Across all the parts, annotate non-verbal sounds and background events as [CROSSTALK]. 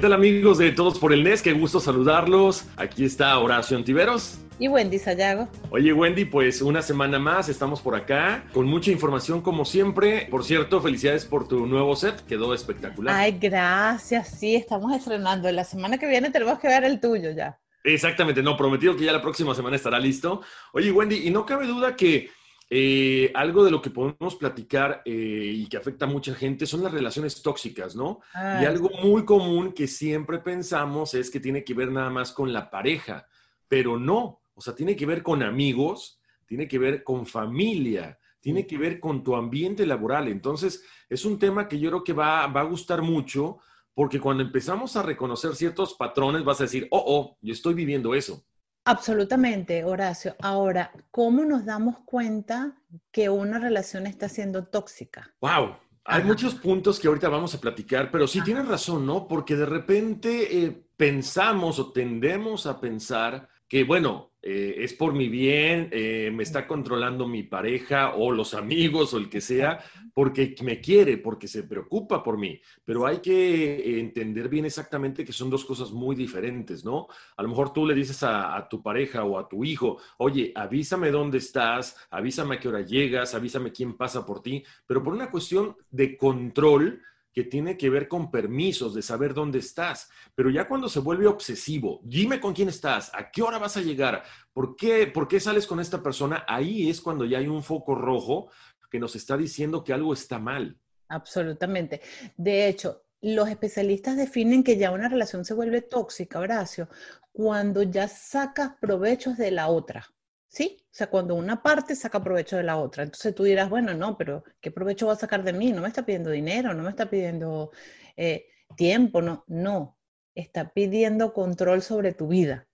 Tal amigos de Todos por el NES? Qué gusto saludarlos. Aquí está Horacio Antiveros. Y Wendy Sayago. Oye Wendy, pues una semana más estamos por acá con mucha información como siempre. Por cierto, felicidades por tu nuevo set, quedó espectacular. Ay, gracias, sí, estamos estrenando. La semana que viene tenemos que ver el tuyo ya. Exactamente, no, prometido que ya la próxima semana estará listo. Oye Wendy, y no cabe duda que eh, algo de lo que podemos platicar eh, y que afecta a mucha gente son las relaciones tóxicas, ¿no? y algo muy común que siempre pensamos es que tiene que ver nada más con la pareja, pero no, o sea, tiene que ver con amigos, tiene que ver con familia, tiene que ver con tu ambiente laboral. Entonces, es un tema que yo creo que va, va a gustar mucho porque cuando empezamos a reconocer ciertos patrones vas a decir, oh, oh, yo estoy viviendo eso. Absolutamente, Horacio. Ahora, ¿cómo nos damos cuenta que una relación está siendo tóxica? Wow. Hay muchos puntos que ahorita vamos a platicar, pero sí tienes razón, ¿no? Porque de repente eh, pensamos o tendemos a pensar que, bueno, eh, es por mi bien, eh, me está controlando mi pareja o los amigos o el que sea, porque me quiere, porque se preocupa por mí. Pero hay que entender bien exactamente que son dos cosas muy diferentes, ¿no? A lo mejor tú le dices a, a tu pareja o a tu hijo, oye, avísame dónde estás, avísame a qué hora llegas, avísame quién pasa por ti, pero por una cuestión de control tiene que ver con permisos, de saber dónde estás. Pero ya cuando se vuelve obsesivo, dime con quién estás, a qué hora vas a llegar, por qué, por qué sales con esta persona, ahí es cuando ya hay un foco rojo que nos está diciendo que algo está mal. Absolutamente. De hecho, los especialistas definen que ya una relación se vuelve tóxica, Horacio, cuando ya sacas provechos de la otra. ¿Sí? O sea, cuando una parte saca provecho de la otra. Entonces tú dirás, bueno, no, pero ¿qué provecho va a sacar de mí? No me está pidiendo dinero, no me está pidiendo eh, tiempo, no, no. Está pidiendo control sobre tu vida.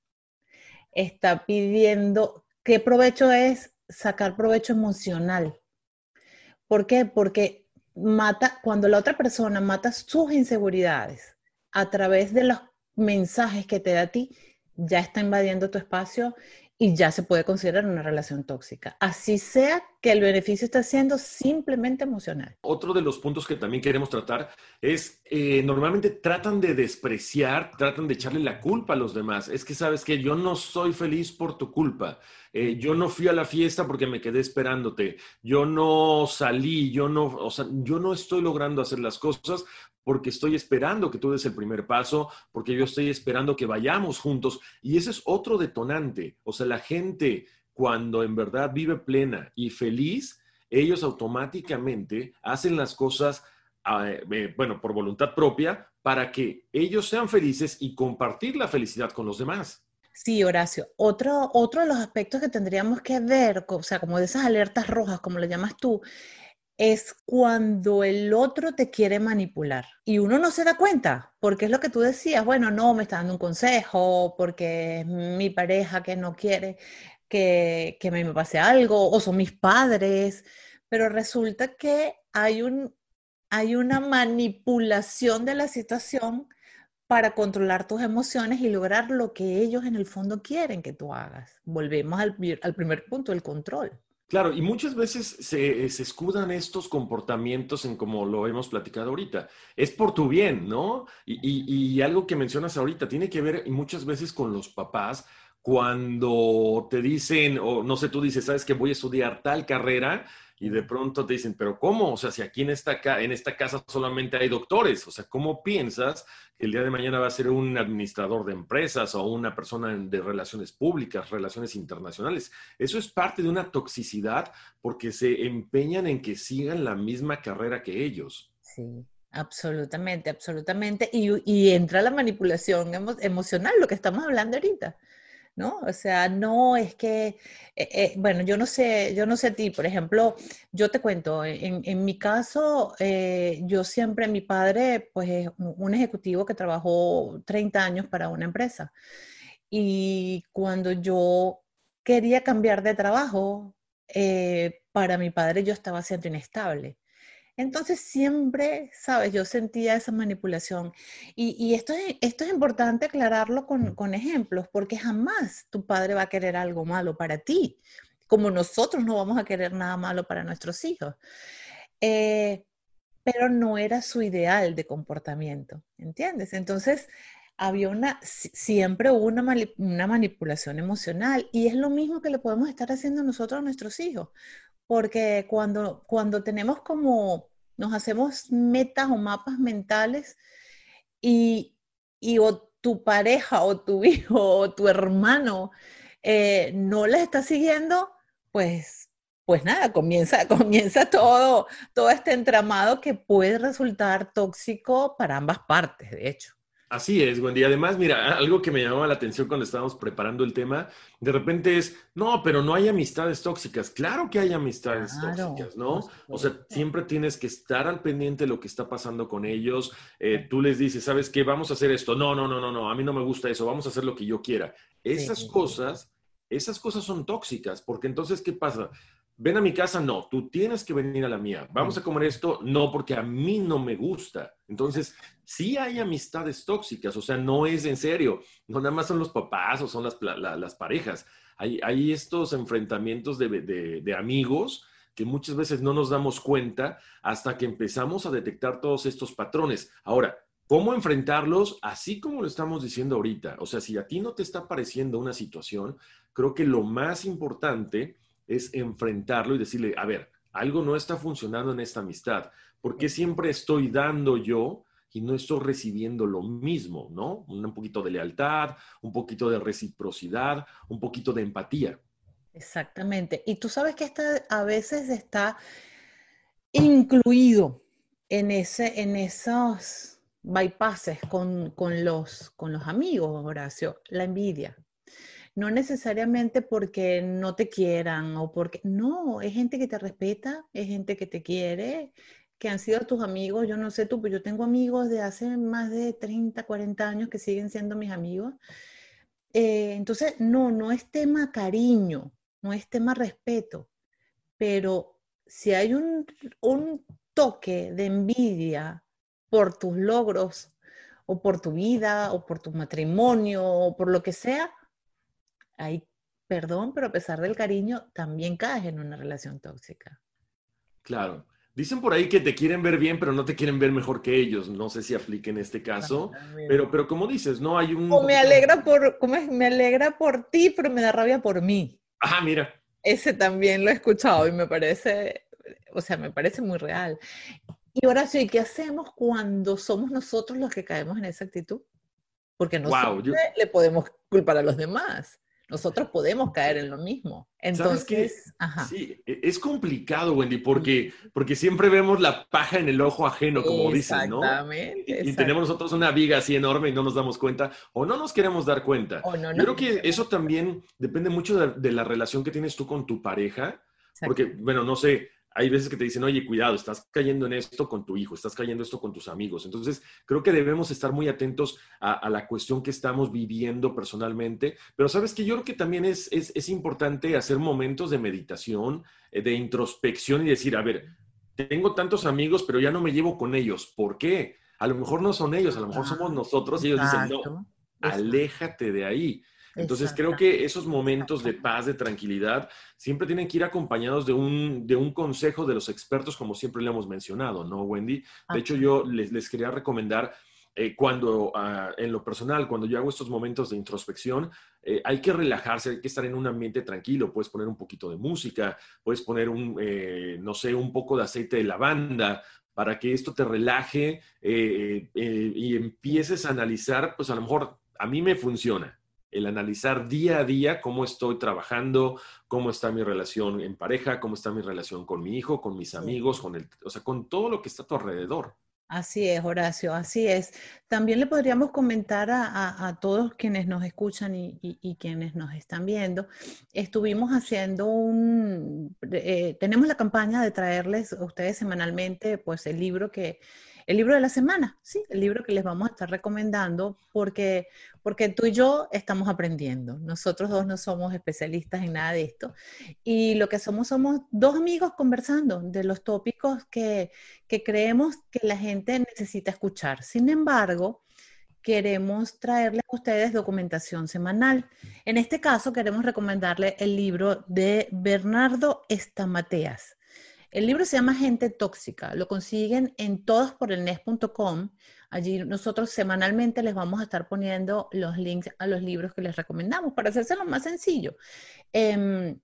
Está pidiendo, ¿qué provecho es? Sacar provecho emocional. ¿Por qué? Porque mata, cuando la otra persona mata sus inseguridades a través de los mensajes que te da a ti, ya está invadiendo tu espacio y ya se puede considerar una relación tóxica. Así sea que el beneficio está siendo simplemente emocional. Otro de los puntos que también queremos tratar es, eh, normalmente tratan de despreciar, tratan de echarle la culpa a los demás. Es que sabes que yo no soy feliz por tu culpa. Eh, yo no fui a la fiesta porque me quedé esperándote. Yo no salí, yo no, o sea, yo no estoy logrando hacer las cosas porque estoy esperando que tú des el primer paso, porque yo estoy esperando que vayamos juntos. Y ese es otro detonante. O sea, la gente cuando en verdad vive plena y feliz, ellos automáticamente hacen las cosas, ah, eh, bueno, por voluntad propia, para que ellos sean felices y compartir la felicidad con los demás. Sí, Horacio. Otro, otro de los aspectos que tendríamos que ver, o sea, como de esas alertas rojas, como lo llamas tú, es cuando el otro te quiere manipular y uno no se da cuenta, porque es lo que tú decías, bueno, no, me está dando un consejo, porque es mi pareja que no quiere que, que me pase algo, o son mis padres, pero resulta que hay, un, hay una manipulación de la situación para controlar tus emociones y lograr lo que ellos en el fondo quieren que tú hagas. Volvemos al, al primer punto, el control. Claro, y muchas veces se, escudan estos comportamientos en como lo hemos platicado ahorita. Es por tu bien, ¿no? Y, algo que mencionas ahorita tiene que ver muchas veces con los papás cuando te dicen, o no sé, tú dices, sabes que voy a estudiar tal carrera y de pronto te dicen, pero ¿cómo? O sea, si aquí en esta, en esta casa solamente hay doctores, o sea, ¿cómo piensas que el día de mañana va a ser un administrador de empresas o una persona de relaciones públicas, relaciones internacionales? Eso es parte de una toxicidad porque se empeñan en que sigan la misma carrera que ellos. Sí. Absolutamente, absolutamente. Y, entra la manipulación emocional, lo que estamos hablando ahorita. ¿No? O sea, no es que, eh, eh, bueno, yo no sé, yo no sé a ti, por ejemplo, yo te cuento, en, mi caso, eh, yo siempre, mi padre, pues es un ejecutivo que trabajó 30 años para una empresa. Y cuando yo quería cambiar de trabajo, para mi padre yo estaba siendo inestable. Entonces siempre, sabes, yo sentía esa manipulación. Y, esto, es, importante aclararlo con, ejemplos, porque jamás tu padre va a querer algo malo para ti, como nosotros no vamos a querer nada malo para nuestros hijos. Eh, pero no era su ideal de comportamiento, ¿entiendes? Entonces, había una, siempre hubo una, una, manipulación emocional y es lo mismo que le podemos estar haciendo nosotros a nuestros hijos porque cuando, cuando tenemos como, nos hacemos metas o mapas mentales y, y o tu pareja o tu [LAUGHS] hijo o tu hermano eh, no les está siguiendo, pues, pues nada, comienza, [LAUGHS] comienza todo, todo este entramado que puede resultar tóxico para ambas partes, de hecho. Así es, Wendy. Además, mira, algo que me llamaba la atención cuando estábamos preparando el tema, de repente es, no, pero no hay amistades tóxicas. Claro que hay amistades tóxicas, ¿no? O sea, siempre tienes que estar al pendiente de lo que está pasando con ellos. Eh, tú les dices, ¿sabes qué? Vamos a hacer esto. No, no, no, no, no, a mí no me gusta eso. Vamos a hacer lo que yo quiera. Esas cosas, esas cosas son tóxicas, porque entonces, ¿qué pasa? Ven a mi casa, no, tú tienes que venir a la mía. Vamos a comer esto, no, porque a mí no me gusta. Entonces, sí hay amistades tóxicas, o sea, no es en serio, no nada más son los papás o son las, las parejas. Hay, hay, estos enfrentamientos de, de, de amigos que muchas veces no nos damos cuenta hasta que empezamos a detectar todos estos patrones. Ahora, ¿Cómo enfrentarlos? Así como lo estamos diciendo ahorita. O sea, si a ti no te está pareciendo una situación, creo que lo más importante es enfrentarlo y decirle, a ver, algo no está funcionando en esta amistad. ¿Por qué siempre estoy dando yo y no estoy recibiendo lo mismo, ¿no? Un poquito de lealtad, un poquito de reciprocidad, un poquito de empatía. Exactamente. Y tú sabes que esta a veces está incluido en, ese, en esos bypasses con, con, los, con los amigos, Horacio, la envidia no necesariamente porque no te quieran o porque, no, es gente que te respeta, es gente que te quiere, que han sido tus amigos, yo no sé tú, pero yo tengo amigos de hace más de 30, 40 años que siguen siendo mis amigos. Eh, entonces, no, no es tema cariño, no es tema respeto, pero si hay un, un toque de envidia por tus logros o por tu vida o por tu matrimonio o por lo que sea, hay perdón, pero a pesar del cariño, también caes en una relación tóxica. Claro. Dicen por ahí que te quieren ver bien, pero no te quieren ver mejor que ellos. No sé si aplique en este caso, pero, pero como dices, no hay un... O me alegra por, ¿cómo es? Me alegra por ti, pero me da rabia por mí. Ah, mira. Ese también lo he escuchado y me parece, o sea, me parece muy real. Y ahora sí, ¿qué hacemos cuando somos nosotros los que caemos en esa actitud? Porque no le podemos culpar a los demás nosotros podemos caer en lo mismo. Entonces, sí, e, es complicado, Wendy, porque, porque siempre vemos la paja en el ojo ajeno, como dicen, ¿no? Exactamente. Y, tenemos nosotros una viga así enorme y no nos damos cuenta, o no nos queremos dar cuenta. Yo creo que eso también depende mucho de, de, la relación que tienes tú con tu pareja, porque, bueno, no sé, hay veces que te dicen, oye, cuidado, estás cayendo en esto con tu hijo, estás cayendo esto con tus amigos. Entonces, creo que debemos estar muy atentos a, la cuestión que estamos viviendo personalmente. Pero sabes que yo creo que también es, es, importante hacer momentos de meditación, eh, de introspección y decir, a ver, tengo tantos amigos, pero ya no me llevo con ellos. ¿Por qué? A lo mejor no son ellos, a lo mejor somos nosotros y ellos dicen, no, aléjate de ahí. Entonces creo que esos momentos de paz, de tranquilidad, siempre tienen que ir acompañados de un, de un consejo de los expertos, como siempre le hemos mencionado, ¿no, Wendy? De hecho, yo les, les quería recomendar eh, cuando ah, en lo personal, cuando yo hago estos momentos de introspección, eh, hay que relajarse, hay que estar en un ambiente tranquilo, puedes poner un poquito de música, puedes poner un, eh, no sé, un poco de aceite de lavanda para que esto te relaje y empieces a analizar, pues a lo mejor a mí me funciona el analizar día a día cómo estoy trabajando, cómo está mi relación en pareja, cómo está mi relación con mi hijo, con mis amigos, con el, o sea, con todo lo que está a tu alrededor. Así es, Horacio, así es. También le podríamos comentar a, todos quienes nos escuchan y, quienes nos están viendo, estuvimos haciendo un, eh, tenemos la campaña de traerles a ustedes semanalmente pues el libro que el libro de la semana, sí, el libro que les vamos a estar recomendando porque, porque tú y yo estamos aprendiendo. Nosotros dos no somos especialistas en nada de esto y lo que somos somos dos amigos conversando de los tópicos que, que creemos que la gente necesita escuchar. Sin embargo, queremos traerles a ustedes documentación semanal. En este caso, queremos recomendarle el libro de Bernardo Estamateas. El libro se llama Gente Tóxica. Lo consiguen en todosporelnes.com. Allí nosotros semanalmente les vamos a estar poniendo los links a los libros que les recomendamos para hacérselo más sencillo. Em,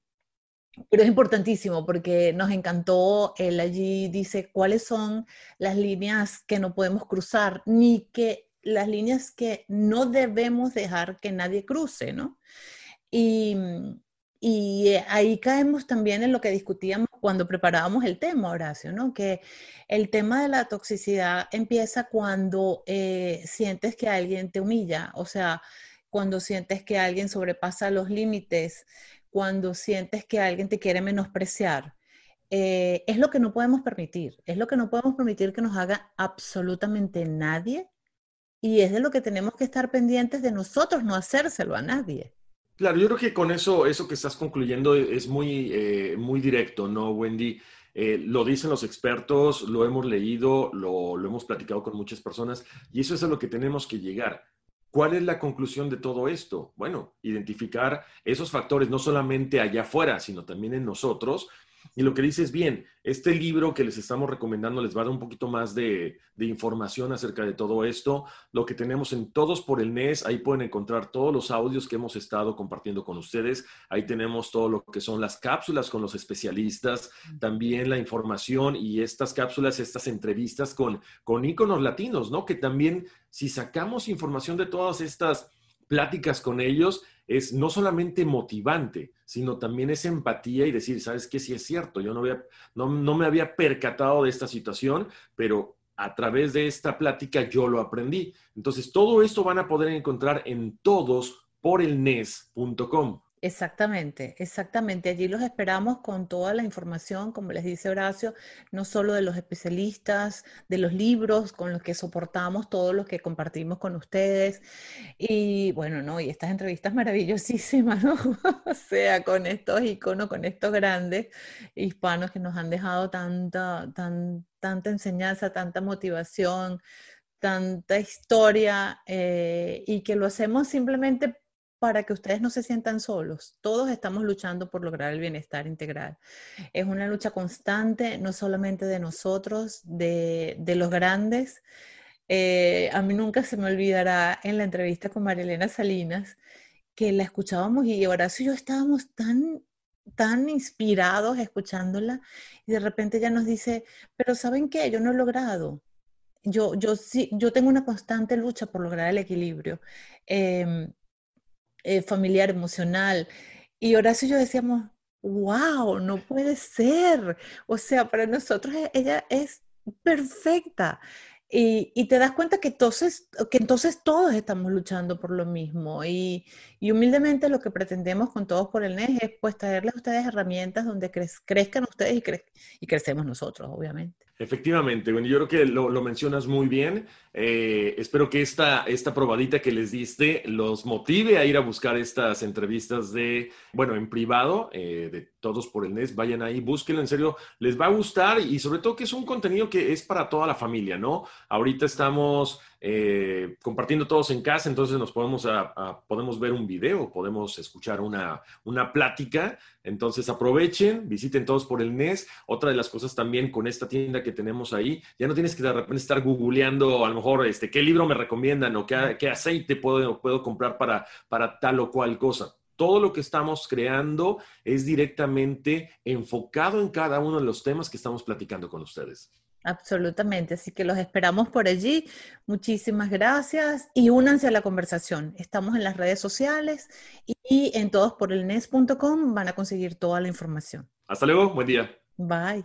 pero es importantísimo porque nos encantó, él allí dice cuáles son las líneas que no podemos cruzar, ni que las líneas que no debemos dejar que nadie cruce, ¿no? Y, y eh, ahí caemos también en lo que discutíamos cuando preparábamos el tema, Horacio, ¿no? Que el tema de la toxicidad empieza cuando eh, sientes que alguien te humilla, o sea, cuando sientes que alguien sobrepasa los límites, cuando sientes que alguien te quiere menospreciar. Eh, es lo que no podemos permitir, es lo que no podemos permitir que nos haga absolutamente nadie y es de lo que tenemos que estar pendientes de nosotros no hacérselo a nadie. Claro, yo creo que con eso, eso que estás concluyendo es muy, eh, muy directo, ¿no, Wendy? Eh, lo dicen los expertos, lo hemos leído, lo, lo, hemos platicado con muchas personas y eso es a lo que tenemos que llegar. ¿Cuál es la conclusión de todo esto? Bueno, identificar esos factores no solamente allá afuera, sino también en nosotros y lo que dices bien, este libro que les estamos recomendando les va a dar un poquito más de, información acerca de todo esto. Lo que tenemos en Todos por el NES, ahí pueden encontrar todos los audios que hemos estado compartiendo con ustedes. Ahí tenemos todo lo que son las cápsulas con los especialistas, también la información y estas cápsulas, estas entrevistas con, con íconos latinos, ¿no? Que también si sacamos información de todas estas pláticas con ellos, es no solamente motivante, sino también es empatía y decir, sabes que sí es cierto, yo no, había, no, no me había percatado de esta situación, pero a través de esta plática yo lo aprendí. Entonces, todo esto van a poder encontrar en todos por el NES.com. Exactamente, exactamente. Allí los esperamos con toda la información, como les dice Horacio, no solo de los especialistas, de los libros con los que soportamos, todos los que compartimos con ustedes. Y bueno, ¿no? Y estas entrevistas maravillosísimas, ¿no? [LAUGHS] o sea, con estos iconos, con estos grandes hispanos que nos han dejado tanta, tan, tanta enseñanza, tanta motivación, tanta historia, eh, y que lo hacemos simplemente para que ustedes no se sientan solos. Todos estamos luchando por lograr el bienestar integral. Es una lucha constante, no solamente de nosotros, de, los grandes. Eh, a mí nunca se me olvidará en la entrevista con Marilena Salinas que la escuchábamos y Horacio y yo estábamos tan tan inspirados escuchándola y de repente ella nos dice, pero ¿saben qué? Yo no he logrado. Yo, yo, sí, yo tengo una constante lucha por lograr el equilibrio. Em, eh, familiar, emocional. Y Horacio y yo decíamos, wow, no puede ser. O sea, para nosotros e-, ella es perfecta. Y, te das cuenta que entonces, que entonces todos estamos luchando por lo mismo. Y, humildemente lo que pretendemos con Todos por el NES es pues traerles a ustedes herramientas donde crezcan ustedes y, y crecemos nosotros, obviamente. Efectivamente, bueno, yo creo que lo, mencionas muy bien. Eh, espero que esta, esta probadita que les diste los motive a ir a buscar estas entrevistas de, bueno, en privado, eh, de todos por el NES. Vayan ahí, búsquenlo, en serio, les va a gustar y sobre todo que es un contenido que es para toda la familia, ¿no? Ahorita estamos eh, compartiendo todos en casa, entonces nos podemos, podemos ver un video, podemos escuchar una, una plática. Entonces aprovechen, visiten todos por el NES. Otra de las cosas también con esta tienda que tenemos ahí, ya no tienes que de repente estar googleando a lo mejor este, qué libro me recomiendan o qué, qué aceite puedo, puedo comprar para, para tal o cual cosa todo lo que estamos creando es directamente enfocado en cada uno de los temas que estamos platicando con ustedes. Absolutamente, así que los esperamos por allí. Muchísimas gracias y únanse a la conversación. Estamos en las redes sociales y en todosporelnes.com van a conseguir toda la información. Hasta luego, buen día. Bye.